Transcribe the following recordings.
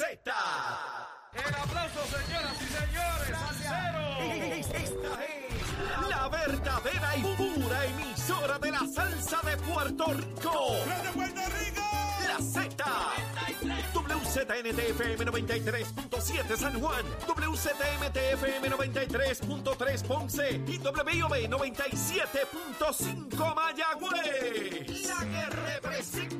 Z. El aplauso, señoras y señores. Esta es la verdadera y pura emisora de la salsa de Puerto Rico. ¡De Puerto Rico! La Z. WZNTFM 93.7 San Juan, WZMTFM 93.3 Ponce y WIOB 97.5 Mayagüez. La que representa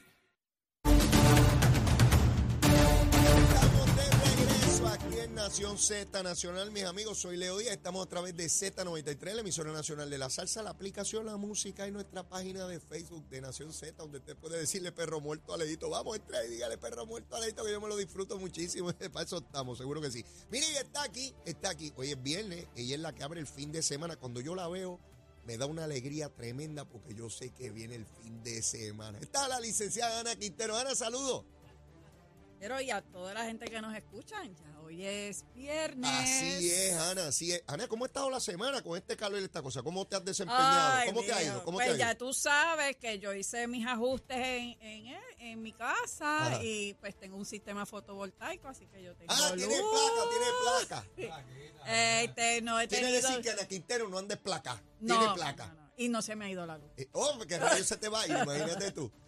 Nación Z Nacional, mis amigos. Soy Leo Díaz. Estamos a través de Z93, la emisora nacional de la salsa, la aplicación, la música y nuestra página de Facebook de Nación Z, donde usted puede decirle perro muerto a Leito. Vamos, entra y dígale perro muerto a Leito, que yo me lo disfruto muchísimo. Para eso estamos, seguro que sí. Mire, está aquí, está aquí. Hoy es viernes, ella es la que abre el fin de semana. Cuando yo la veo, me da una alegría tremenda porque yo sé que viene el fin de semana. Está la licenciada Ana Quintero. Ana, saludos. Pero y a toda la gente que nos escuchan, ya hoy es viernes. Así es, Ana, así es. Ana, ¿cómo ha estado la semana con este calor y esta cosa? ¿Cómo te has desempeñado? Ay, ¿Cómo te ha ido? ¿Cómo pues te ha ya tú sabes que yo hice mis ajustes en, en, en mi casa Ajá. y pues tengo un sistema fotovoltaico, así que yo tengo Ah, luz. tiene placa, tiene placa. Este, no he Quiere tenido... decir que Ana Quintero no anda placa. no, tiene placa. no, no. Y no se me ha ido la luz. Eh, oh, que rayo se te va a ir, imagínate tú.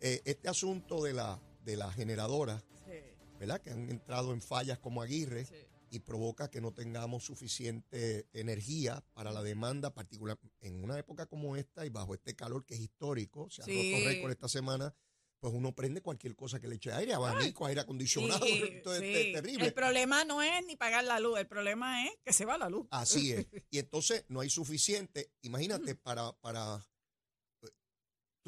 Eh, este asunto de la, de la generadora, ¿verdad? Que han entrado en fallas como Aguirre sí. y provoca que no tengamos suficiente energía para la demanda, particular en una época como esta y bajo este calor que es histórico, se ha Sí. roto récord esta semana, pues uno prende cualquier cosa que le eche aire, abanico, aire acondicionado, Sí, esto es sí. te- terrible. El problema no es ni pagar la luz, el problema es que se va la luz. Así es. Y entonces no hay suficiente. Imagínate, para, para.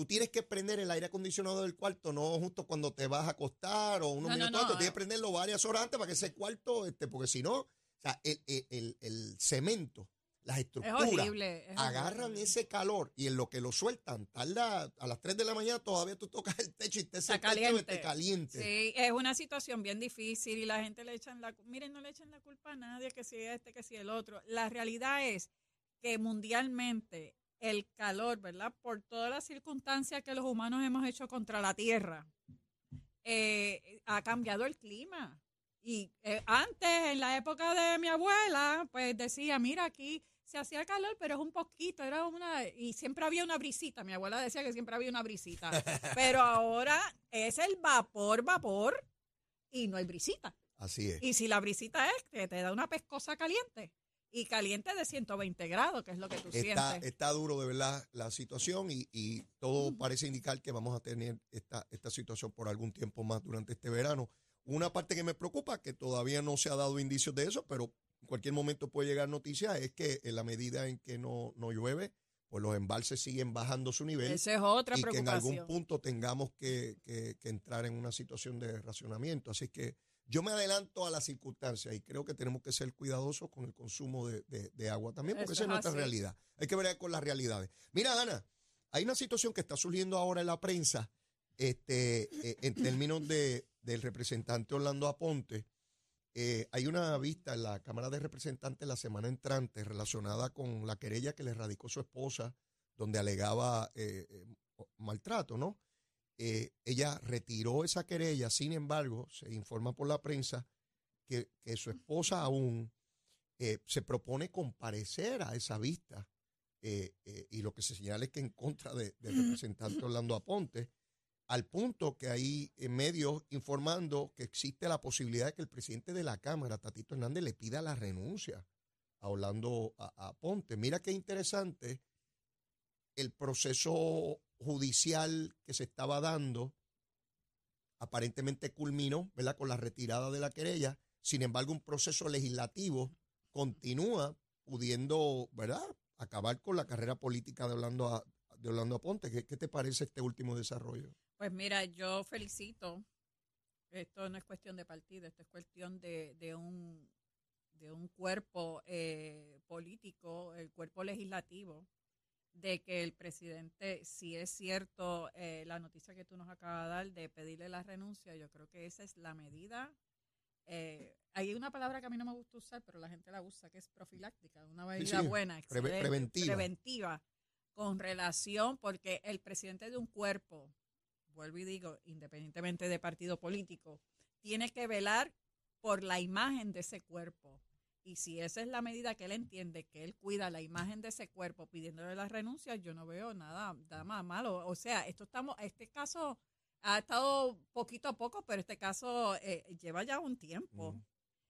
Tú tienes que prender el aire acondicionado del cuarto, no justo cuando te vas a acostar o unos No, no, minutos no. antes, tienes que prenderlo varias horas antes para que ese cuarto, este, porque si no, o sea, el, el- el- el cemento, las Es estructuras, horrible. es agarran horrible. ese calor y en lo que lo sueltan, tarda a las 3 de la mañana, todavía tú tocas el techo y te Está techo caliente. esté caliente. Sí, es una situación bien difícil y la gente le echan la... Miren, no le echan la culpa a nadie, que si este, que si el otro. La realidad es que mundialmente el calor, ¿verdad? Por todas las circunstancias que los humanos hemos hecho contra la Tierra, eh, ha cambiado el clima. Y eh, antes, en la época de mi abuela, pues decía, mira, aquí se hacía calor, pero es un poquito, era una, y siempre había una brisita. Mi abuela decía que siempre había una brisita. pero ahora es el vapor, vapor, y no hay brisita. Así es. Y si la brisita es que te da una pescosa caliente, y caliente de 120 grados, que es lo que tú Está, sientes. está duro de verdad la situación y, y todo parece indicar que vamos a tener esta, esta situación por algún tiempo más durante este verano. Una parte que me preocupa, que todavía no se ha dado indicios de eso, pero en cualquier momento puede llegar noticia, es que en la medida en que no, no llueve, pues los embalses siguen bajando su nivel Esa es otra y que en algún preocupación. punto tengamos que, que- que entrar en una situación de racionamiento. Así que yo me adelanto a las circunstancias y creo que tenemos que ser cuidadosos con el consumo de, de- de agua también, porque esa Eso es es nuestra así. realidad. Hay que ver con las realidades. Mira, Ana, hay una situación que está surgiendo ahora en la prensa este, eh, en términos de, del representante Orlando Aponte. Eh, hay una vista en la Cámara de Representantes la semana entrante relacionada con la querella que le radicó su esposa, donde alegaba eh, eh, maltrato, ¿no? Eh, ella retiró esa querella, sin embargo, se informa por la prensa que, que su esposa aún eh, se propone comparecer a esa vista eh, y lo que se señala es que en contra de- del representante Orlando Aponte, al punto que hay medios informando que existe la posibilidad de que el presidente de la Cámara, Tatito Hernández, le pida la renuncia a Orlando Aponte. Mira qué interesante el proceso judicial que se estaba dando aparentemente culminó, ¿verdad?, con la retirada de la querella. Sin embargo, un proceso legislativo continúa pudiendo, ¿verdad?, acabar con la carrera política de Orlando, de Orlando Aponte. ¿Qué, qué te parece este último desarrollo? Pues mira, yo felicito. Esto no es cuestión de partido, esto es cuestión de, de un de un cuerpo eh, político, el cuerpo legislativo, de que el presidente, si es cierto eh, la noticia que tú nos acabas de dar de pedirle la renuncia, yo creo que esa es la medida eh, hay una palabra que a mí no me gusta usar, pero la gente la usa, que es profiláctica, una medida sí, buena, preve- preventiva. preventiva, con relación, porque el presidente de un cuerpo, vuelvo y digo, independientemente de partido político, tiene que velar por la imagen de ese cuerpo. Y si esa es la medida que él entiende, que él cuida la imagen de ese cuerpo pidiéndole la renuncia, yo no veo nada, nada más malo. O sea, esto estamos, este caso ha estado poquito a poco, pero este caso eh, lleva ya un tiempo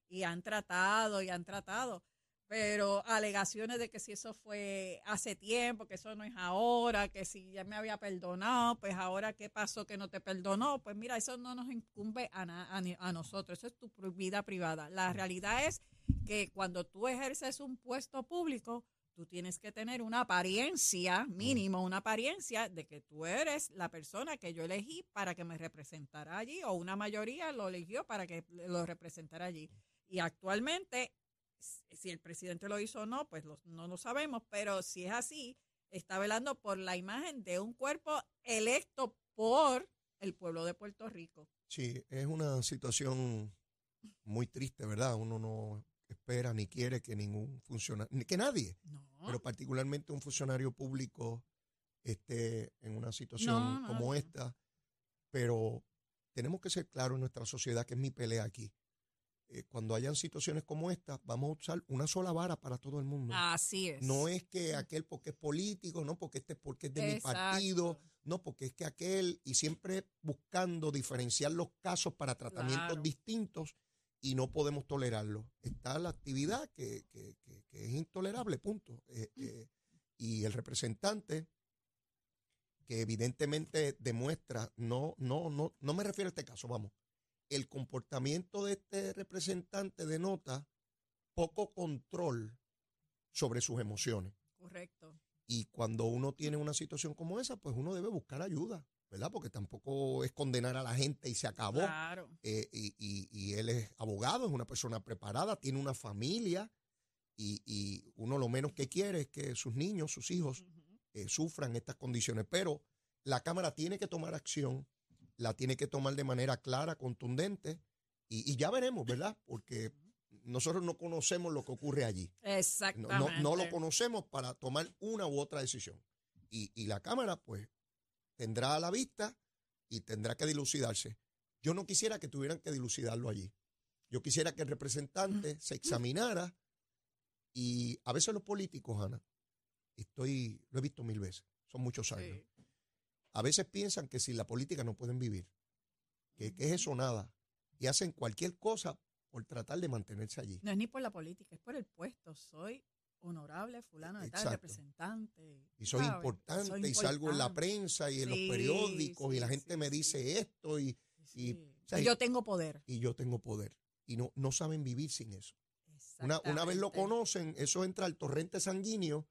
y han tratado y han tratado. Pero alegaciones de que si eso fue hace tiempo, que eso no es ahora, que si ya me había perdonado, pues ahora qué pasó que no te perdonó, pues mira, eso no nos incumbe a, na- a, a nosotros, eso es tu vida privada. La realidad es que cuando tú ejerces un puesto público, tú tienes que tener una apariencia, mínimo una apariencia de que tú eres la persona que yo elegí para que me representara allí, o una mayoría lo eligió para que lo representara allí. Y actualmente, si el presidente lo hizo o no, pues lo- no lo sabemos, pero si es así, está velando por la imagen de un cuerpo electo por el pueblo de Puerto Rico. Sí, es una situación muy triste, ¿verdad? Uno no espera ni quiere que ningún funcionario, que nadie, No. pero particularmente un funcionario público esté en una situación No, no, como esta. Pero tenemos que ser claros en nuestra sociedad que es mi pelea aquí. Eh, cuando hayan situaciones como esta, vamos a usar una sola vara para todo el mundo. Así es. No es que aquel porque es político, no porque este es porque es de mi partido, no porque es que aquel, y siempre buscando diferenciar los casos para tratamientos Claro. distintos y no podemos tolerarlo. Está la actividad que, que- que- que es intolerable, punto. Eh, eh, y el representante que evidentemente demuestra, no, no, no, no me refiero a este caso, vamos. El comportamiento de este representante denota poco control sobre sus emociones. Correcto. Y cuando uno tiene una situación como esa, pues uno debe buscar ayuda, ¿verdad? Porque tampoco es condenar a la gente y se acabó. Claro. Eh, y, y- y él es abogado, es una persona preparada, tiene una familia y, y uno lo menos que quiere es que sus niños, sus hijos, eh, sufran estas condiciones. Pero la Cámara tiene que tomar acción, la tiene que tomar de manera clara, contundente y, y ya veremos, ¿verdad? Porque nosotros no conocemos lo que ocurre allí. No, Exactamente. no, no lo conocemos para tomar una u otra decisión. Y, y la Cámara, pues, tendrá a la vista y tendrá que dilucidarse. Yo no quisiera que tuvieran que dilucidarlo allí. Yo quisiera que el representante se examinara y a veces los políticos, Ana, estoy, lo he visto mil veces, son muchos años. Sí. A veces piensan que sin la política no pueden vivir, que, que es eso nada, y hacen cualquier cosa por tratar de mantenerse allí. No es ni por la política, es por el puesto. Soy honorable fulano de tal, Exacto. representante. y soy importante Soy y salgo en la prensa y en los Sí, periódicos y la gente sí, me dice esto y, y, Sí. o sea, Y yo tengo poder. y yo tengo poder. Y no, no saben vivir sin eso. Una, una vez lo conocen, eso entra al torrente sanguíneo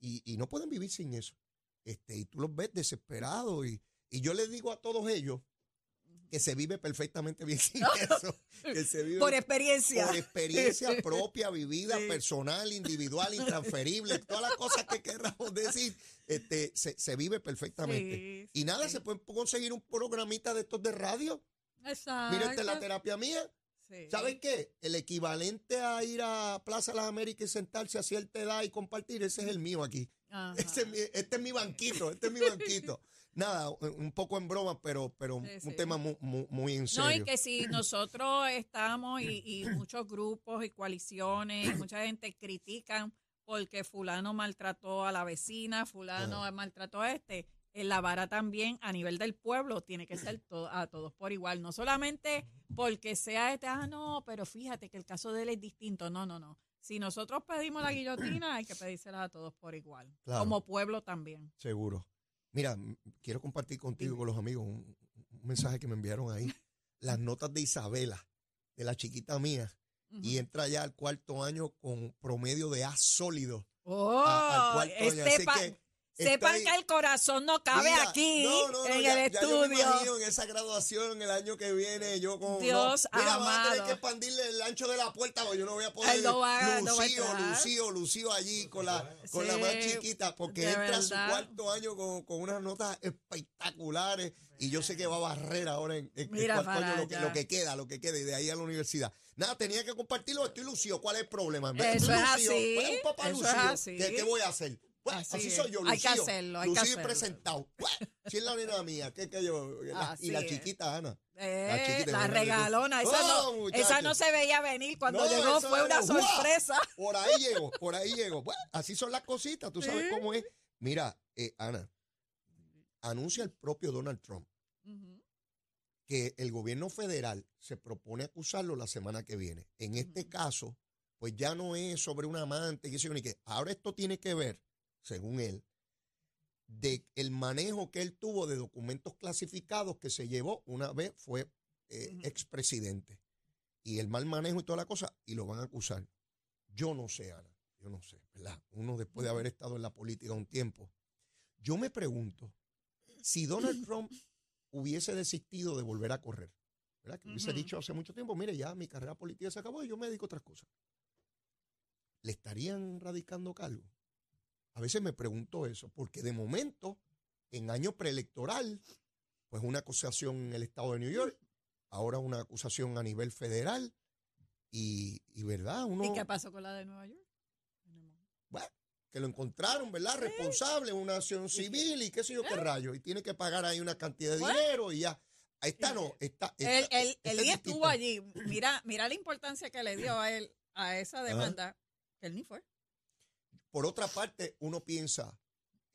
y, y no pueden vivir sin eso. Este, y tú los ves desesperados. Y, y yo les digo a todos ellos que se vive perfectamente bien sin eso. Que se vive Por experiencia. por experiencia propia, vivida, Sí. personal, individual, intransferible, todas las cosas que queramos decir, este, se, se vive perfectamente. Sí, y nada, se puede conseguir un programita de estos de radio. Exacto. Mira, esta es la terapia mía. Sí. ¿Sabes qué? El equivalente a ir a Plaza de las Américas y sentarse a cierta edad y compartir, ese es el mío aquí. Es mi- este es mi banquito, este es mi banquito. Nada, un poco en broma, pero, pero Sí, un tema muy, muy, muy en No, serio. y que si nosotros estamos y, y muchos grupos y coaliciones y mucha gente critican porque fulano maltrató a la vecina, fulano maltrató a este, en la vara también a nivel del pueblo tiene que ser to- a todos por igual, no solamente porque sea este, ah, no, pero fíjate que el caso de él es distinto, no, no, no. Si nosotros pedimos la guillotina, hay que pedírsela a todos por igual, Claro. como pueblo también. Seguro. Mira, quiero compartir contigo con los amigos un, un mensaje que me enviaron ahí. Las notas de Isabela, de la chiquita mía, y entra ya al cuarto año con promedio de A sólido. Oh, a- al cuarto año. este Así que Sepan que el corazón no cabe Mira, aquí no, no, no, en ya- el ya yo me estudio. imagino en esa graduación el año que viene yo con Dios mira, van a tener amado. que expandirle el ancho de la puerta porque yo no voy a poder Él va- no va Lucío. Lucío, Lucío allí con la con la más chiquita porque entra a su cuarto año con, con unas notas espectaculares y yo sé que va a barrer ahora en, en- Mira cuarto año lo que, allá. lo que queda, lo que queda y de ahí a la universidad. Nada, tenía que compartirlo, estoy Lucío, ¿cuál es el problema? Eso es Lucío, así, pues, eso es Lucío, así. ¿qué, qué voy a hacer? Pues, Así soy yo, Lucío. Hay que hacerlo, hay que Lucío y hacerlo. presentado. Si es la nena mía, ¿qué que yo? La- y la es. chiquita Ana. Eh, chiquita, la regalona, esa, Oh, no, esa no se veía venir. Cuando No, llegó fue una sorpresa. Por ahí llegó, por ahí llegó. Bueno, así son las cositas, tú sabes Sí. cómo es. Mira, eh, Ana, anuncia el propio Donald Trump que el gobierno federal se propone acusarlo la semana que viene. En este caso, pues ya no es sobre un amante, que ni que. Ahora esto tiene que ver, según él, de el manejo que él tuvo de documentos clasificados que se llevó una vez fue eh, expresidente. Y el mal manejo y toda la cosa, y lo van a acusar. Yo no sé, Ana, yo no sé, ¿verdad? Uno después de haber estado en la política un tiempo. Yo me pregunto, si Donald Trump hubiese desistido de volver a correr, ¿verdad? Que hubiese dicho hace mucho tiempo, mire, ya mi carrera política se acabó y yo me dedico a otras cosas. ¿Le estarían radicando cargo? A veces me pregunto eso, porque de momento, en año preelectoral, pues una acusación en el estado de New York, ahora una acusación a nivel federal, y, y verdad, uno ¿Y qué pasó con la de Nueva York? bueno, que lo encontraron, ¿verdad? Responsable, una acción civil y qué sé yo qué rayo, y tiene que pagar ahí una cantidad de dinero y ya. Esta no, esta, él, esta es ni estuvo allí. Mira, mira la importancia que le dio a él a esa demanda, que él ni fue. Por otra parte, uno piensa,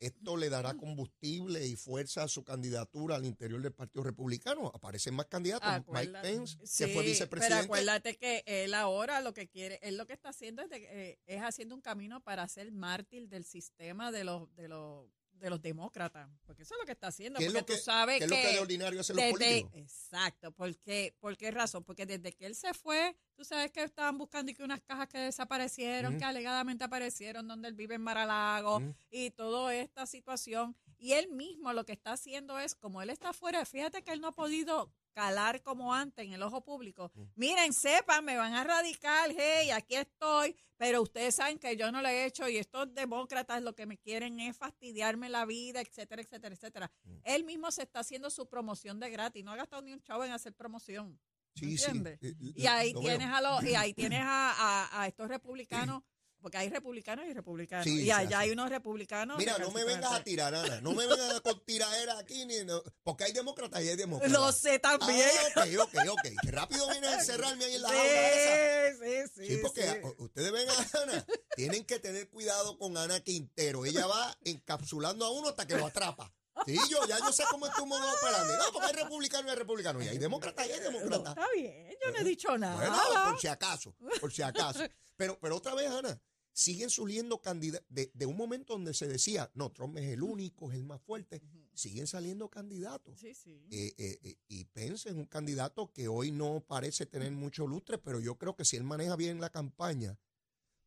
esto le dará combustible y fuerza a su candidatura al interior del Partido Republicano. Aparecen más candidatos. Mike. Pence, que Sí, fue Pero vicepresidente. acuérdate que él ahora lo que quiere, él lo que está haciendo es, de- eh, es haciendo un camino para ser mártir del sistema de los, de los, de los demócratas. Porque eso es lo que está haciendo. ¿Qué es Porque lo que, tú sabes qué es lo que de ordinario hacen los desde- políticos? exacto, porque, ¿por qué razón? Porque desde que él se fue, tú sabes que estaban buscando y que unas cajas que desaparecieron, que alegadamente aparecieron donde él vive en Maralago y toda esta situación. Y él mismo lo que está haciendo es, como él está afuera, fíjate que él no ha podido calar como antes en el ojo público. Miren, sepan, me van a radicar, hey, aquí estoy, pero ustedes saben que yo no lo he hecho y estos demócratas lo que me quieren es fastidiarme la vida, etcétera, etcétera, etcétera. Él mismo se está haciendo su promoción de gratis, no ha gastado ni un chavo en hacer promoción. ¿me Sí, sí. entiendes? Eh, Y ahí lo veo. tienes a los, y ahí tienes a, a- a estos republicanos, porque hay republicanos y republicanos. Sí, y allá hay unos republicanos. Mira, no me vengas a tirar, Ana. No me vengas con tiraera aquí, ni, no, porque hay demócratas y hay demócratas. Lo sé también. Ah, ok, ok, ok. Que rápido vienen a encerrarme ahí en la jaula esa. sí, sí, sí, Sí, porque ustedes ven a Ana, tienen que tener cuidado con Ana Quintero. Ella va encapsulando a uno hasta que lo atrapa. Sí, yo ya yo sé cómo es tu modo operandi. No, porque hay republicano y hay republicano. Y hay demócratas y hay No, demócratas. está bien, yo no he dicho nada. Bueno, por si acaso, por si acaso. Pero, pero otra vez, Ana, siguen surgiendo candidatos. De, de un momento donde se decía, no, Trump es el único, es el más fuerte, siguen saliendo candidatos. Sí, sí. Eh, eh, eh, y Pence es un candidato que hoy no parece tener mucho lustre, pero yo creo que si él maneja bien la campaña,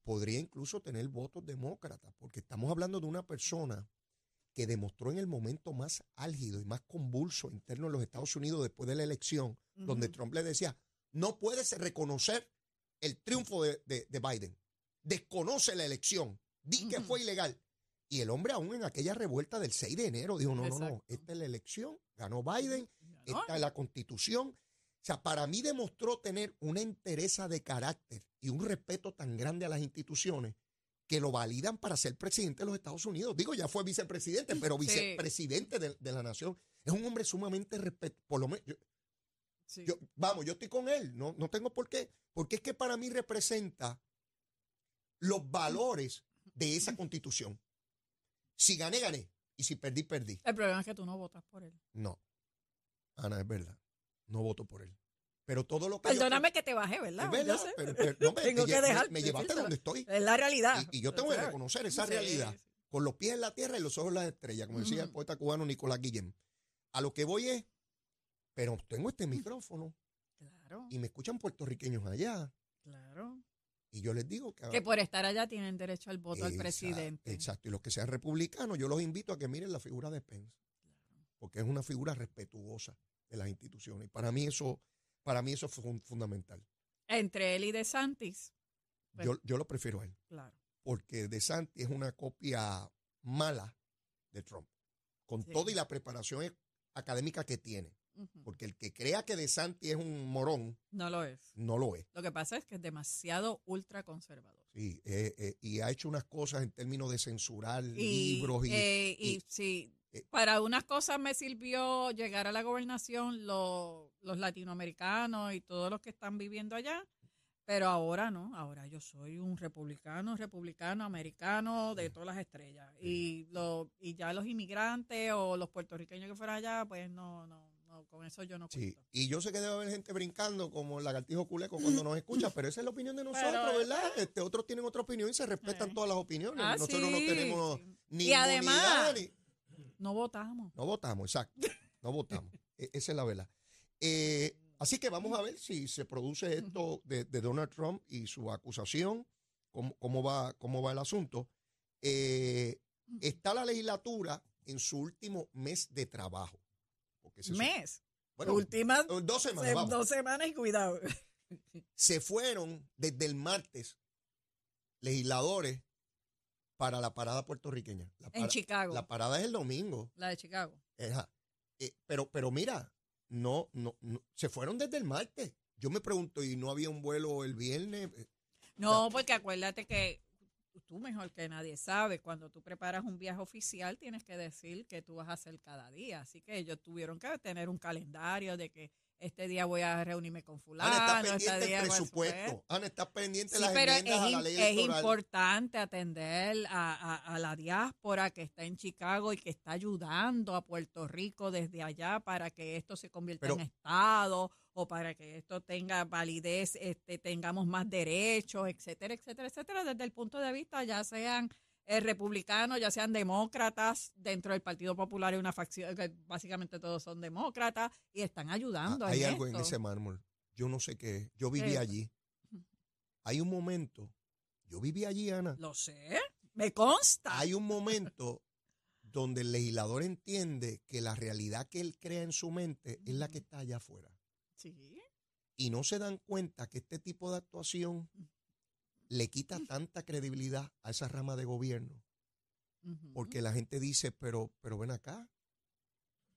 podría incluso tener votos demócratas, porque estamos hablando de una persona que demostró en el momento más álgido y más convulso interno en los Estados Unidos después de la elección, donde. Trump le decía, no puedes reconocer el triunfo de, de- de Biden, desconoce la elección, di que fue ilegal. Y el hombre aún en aquella revuelta del 6 de enero dijo, no, no, no, esta es la elección, ganó Biden, esta es la constitución. O sea, para mí demostró tener una entereza de carácter y un respeto tan grande a las instituciones que lo validan para ser presidente de los Estados Unidos. Digo, ya fue vicepresidente, pero vicepresidente de, de la nación. Es un hombre sumamente respeto, por lo menos, yo- Sí. yo- vamos, yo estoy con él, no, no tengo por qué, porque es que para mí representa los valores de esa constitución. Si gané, gané, y si perdí, perdí. El problema es que tú no votas por él. No, Ana, es verdad, no voto por él. Pero todo lo que... yo- Perdóname que te bajé, ¿verdad? Es verdad, pero, pero no, me, Tengo me que me- dejar- me llevaste donde estoy. Es la realidad. Y, y yo tengo que reconocer esa Sí, realidad. sí. Con los pies en la tierra y los ojos en las estrellas, como decía el poeta cubano Nicolás Guillén. A lo que voy es, pero tengo este micrófono Claro, y me escuchan puertorriqueños allá. claro. Y yo les digo que... Que por estar allá tienen derecho al voto al presidente. Exacto. Y los que sean republicanos, yo los invito a que miren la figura de Pence. Porque es una figura respetuosa de las instituciones. Y para mí eso, para mí eso fue fun- fundamental. Entre él y DeSantis. Pues- Yo, yo lo prefiero a él. Claro. Porque De Santi es una copia mala de Trump. Con Sí. toda y la preparación académica que tiene. Porque el que crea que De Santi es un morón, No lo es. no lo es. Lo que pasa es que es demasiado ultraconservador. Sí, eh, eh, y ha hecho unas cosas en términos de censurar Y, libros y, eh, y, y- sí, para unas cosas me sirvió llegar a la gobernación lo- los latinoamericanos y todos los que están viviendo allá, pero ahora no, ahora yo soy un republicano, republicano, americano de todas las estrellas. Y, lo, y ya los inmigrantes o los puertorriqueños que fueran allá, pues no, no, no con eso yo no Sí, cuento. y yo sé que debe haber gente brincando como el lagartijo culeco cuando nos escucha, pero esa es la opinión de nosotros, Pero- ¿verdad? Este, otros tienen otra opinión y se respetan Eh. todas las opiniones. Ah, nosotros sí, no tenemos sí. ni Y además- ni- No votamos. No votamos, exacto. No votamos. E- Esa es la verdad. Eh, así que vamos a ver si se produce esto de, de Donald Trump y su acusación, cómo, cómo va, cómo va el asunto. Eh, está la legislatura en su último mes de trabajo. Porque se Mes. bueno, Últimas dos semanas, vamos. dos semanas y cuidado. se fueron desde el martes legisladores para la parada puertorriqueña. La, En Chicago. la parada es el domingo. La de Chicago. Eh, pero, pero mira, no, no, no, se fueron desde el martes. Yo me pregunto, ¿y no había un vuelo el viernes? No, porque acuérdate que tú mejor que nadie sabe, cuando tú preparas un viaje oficial tienes que decir que tú vas a hacer cada día. Así que ellos tuvieron que tener un calendario de que este día voy a reunirme con fulano, Ana, está este pendiente día el voy a- presupuesto. Ana, está pendiente Sí, las pero es, enmiendas a la im- ley es electoral. importante atender a, a- a la diáspora que está en Chicago y que está ayudando a Puerto Rico desde allá para que esto se convierta Pero- en Estado o para que esto tenga validez, este, tengamos más derechos, etcétera, etcétera, etcétera, desde el punto de vista ya sean eh, republicanos, ya sean demócratas, dentro del Partido Popular hay una facción que básicamente todos son demócratas y están ayudando. Ah, hay en algo en ese mármol. Yo no sé qué. es. Yo viví allí. Hay un momento. Yo viví allí, Ana. Lo sé, me consta. Hay un momento donde el legislador entiende que la realidad que él crea en su mente es la que está allá afuera. Sí. y no se dan cuenta que este tipo de actuación le quita tanta credibilidad a esa rama de gobierno, porque la gente dice, pero, pero ven acá.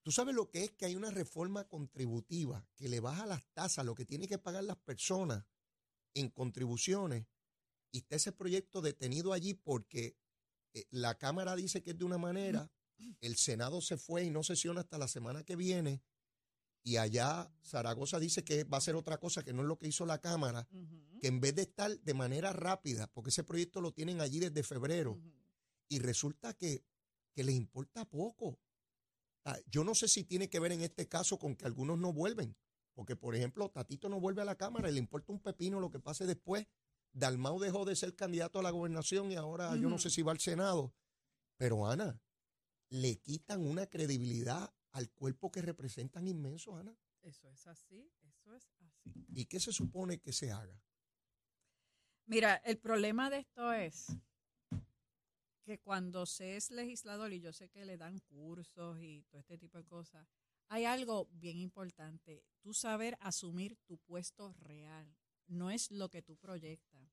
Tú sabes lo que es que hay una reforma contributiva que le baja las tasas, lo que tienen que pagar las personas en contribuciones, y está ese proyecto detenido allí porque eh, la Cámara dice que es de una manera, el Senado se fue y no sesiona hasta la semana que viene, y allá Zaragoza dice que va a ser otra cosa, que no es lo que hizo la Cámara, que en vez de estar de manera rápida, porque ese proyecto lo tienen allí desde febrero, y resulta que, que les importa poco. Ah, Yo no sé si tiene que ver en este caso con que algunos no vuelven, porque por ejemplo Tatito no vuelve a la Cámara y le importa un pepino lo que pase después. Dalmau dejó de ser candidato a la gobernación y ahora yo no sé si va al Senado. Pero Ana, le quitan una credibilidad al cuerpo que representan inmensos, Ana. Eso es así, eso es así. ¿Y qué se supone que se haga? Mira, el problema de esto es que cuando se es legislador, y yo sé que le dan cursos y todo este tipo de cosas, hay algo bien importante, tú saber asumir tu puesto real, no es lo que tú proyectas.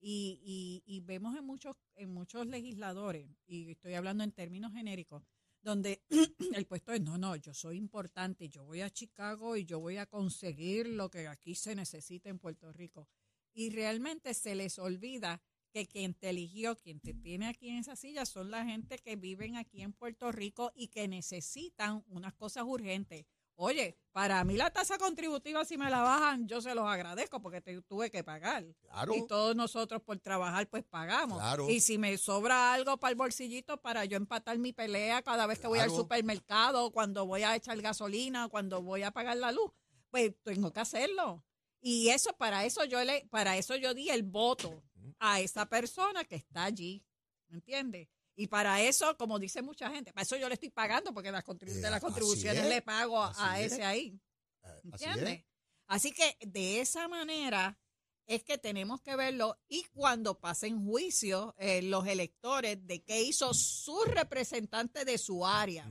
Y, y, y vemos en muchos, en muchos legisladores, y estoy hablando en términos genéricos, donde el puesto es, no, no, yo soy importante, yo voy a Chicago y yo voy a conseguir lo que aquí se necesita en Puerto Rico. Y realmente se les olvida que quien te eligió, quien te tiene aquí en esa silla, son la gente que viven aquí en Puerto Rico y que necesitan unas cosas urgentes. Oye, para mí la tasa contributiva, si me la bajan, yo se los agradezco porque te, tuve que pagar. Claro. Y todos nosotros por trabajar, pues pagamos. Claro. Y si me sobra algo para el bolsillito, para yo empatar mi pelea cada vez que voy al supermercado, cuando voy a echar gasolina, cuando voy a pagar la luz, pues tengo que hacerlo. Y eso, para eso yo le, para eso yo di el voto a esa persona que está allí. ¿Me entiendes? Y para eso, como dice mucha gente, para eso yo le estoy pagando, porque las, contribu- Eh, de las contribuciones es, le pago a, es. ese ahí. Así ¿Entiendes? es. Así que de esa manera es que tenemos que verlo y cuando pasen juicio eh, los electores de qué hizo su representante de su área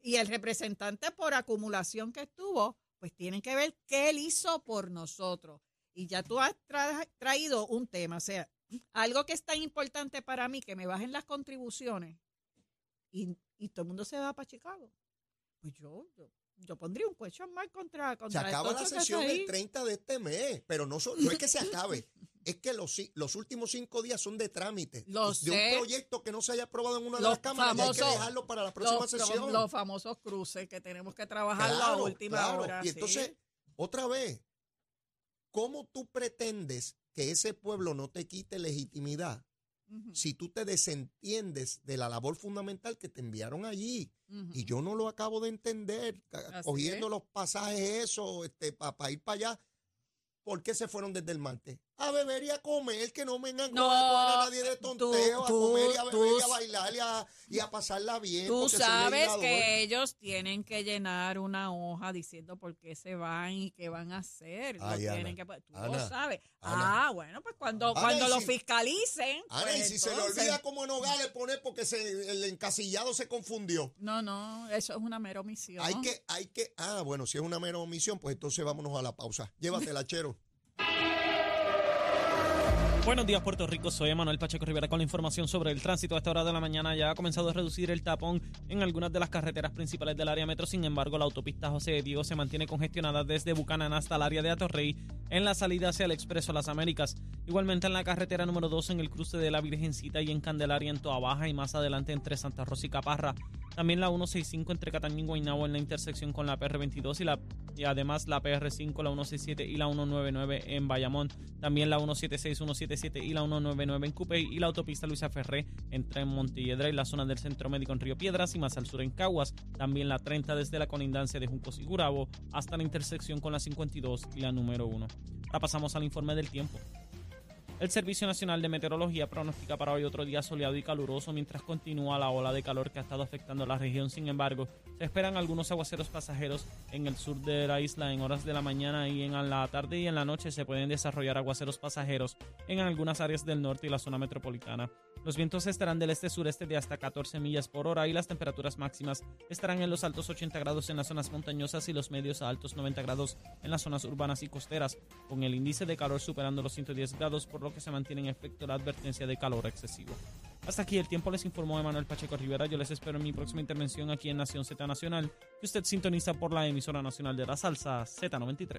y el representante por acumulación que estuvo, pues tienen que ver qué él hizo por nosotros. Y ya tú has tra- traído un tema, o sea, algo que es tan importante para mí, que me bajen las contribuciones y, y todo el mundo se va para Chicago. Pues yo, yo, yo pondría un question mark contra, Se contra acaba todo la sesión el 30 de este mes, pero no, so- no es que se acabe, es que los, los últimos cinco días son de trámite. Lo de sé. un proyecto que no se haya aprobado en una de Los las cámaras y hay que dejarlo para la próxima los, sesión. los famosos cruces que tenemos que trabajar la Claro, última claro. hora. Y sí. entonces, otra vez, ¿cómo tú pretendes que ese pueblo no te quite legitimidad si tú te desentiendes de la labor fundamental que te enviaron allí? Y yo no lo acabo de entender, Así cogiendo es. los pasajes eso, este, para ir para allá. ¿Por qué se fueron desde el martes? A beber y a comer, que no vengan No, a a nadie de tú- tonteo, a comer y a beber tú- y a bailar y a, y a pasarla bien. Tú sabes que ellos tienen que llenar una hoja diciendo por qué se van y qué van a hacer. Lo Ay, tienen Ana, que, tú Ana, lo sabes. Ana. Ah, bueno, pues cuando, Ana, cuando lo si- fiscalicen. Ana, pues y si se le olvida como en Nogales poner porque se, el encasillado se confundió. No, no, eso es una mera omisión. Hay que, hay que, ah, bueno, si es una mera omisión, pues entonces vámonos a la pausa. Llévatela, chero. Buenos días, Puerto Rico. Soy Manuel Pacheco Rivera con la información sobre el tránsito. A esta hora de la mañana ya ha comenzado a reducir el tapón en algunas de las carreteras principales del área metro. Sin embargo, la autopista José de Diego se mantiene congestionada desde Bucanán hasta el área de Atorrey en la salida hacia el Expreso Las Américas. Igualmente en la carretera número 2 en el cruce de la Virgencita y en Candelaria en Toa Baja y más adelante entre Santa Rosa y Caparra. También la 165 entre Cataño y Guaynabo en la intersección con la PR22 y, la, y además la PR5, la 167 y la 199 en Bayamón. También la 176, 177 y la 199 en Cupey y la autopista Luisa Ferré entre Montelledra y la zona del Centro Médico en Río Piedras y más al sur en Caguas. También la 30 desde la colindancia de Juncos y Gurabo hasta la intersección con la 52 y la número 1. Ahora pasamos al informe del tiempo. El Servicio Nacional de Meteorología pronostica para hoy otro día soleado y caluroso mientras continúa la ola de calor que ha estado afectando la región. Sin embargo, se esperan algunos aguaceros pasajeros en el sur de la isla en horas de la mañana y en la tarde y en la noche se pueden desarrollar aguaceros pasajeros en algunas áreas del norte y la zona metropolitana. Los vientos estarán del este-sureste de hasta 14 millas por hora y las temperaturas máximas estarán en los altos 80 grados en las zonas montañosas y los medios a altos 90 grados en las zonas urbanas y costeras, con el índice de calor superando los 110 grados, por que se mantiene en efecto la advertencia de calor excesivo. Hasta aquí el tiempo les informó Emanuel Pacheco Rivera. Yo les espero en mi próxima intervención aquí en Nación Z Nacional, que usted sintoniza por la emisora nacional de la salsa Z93.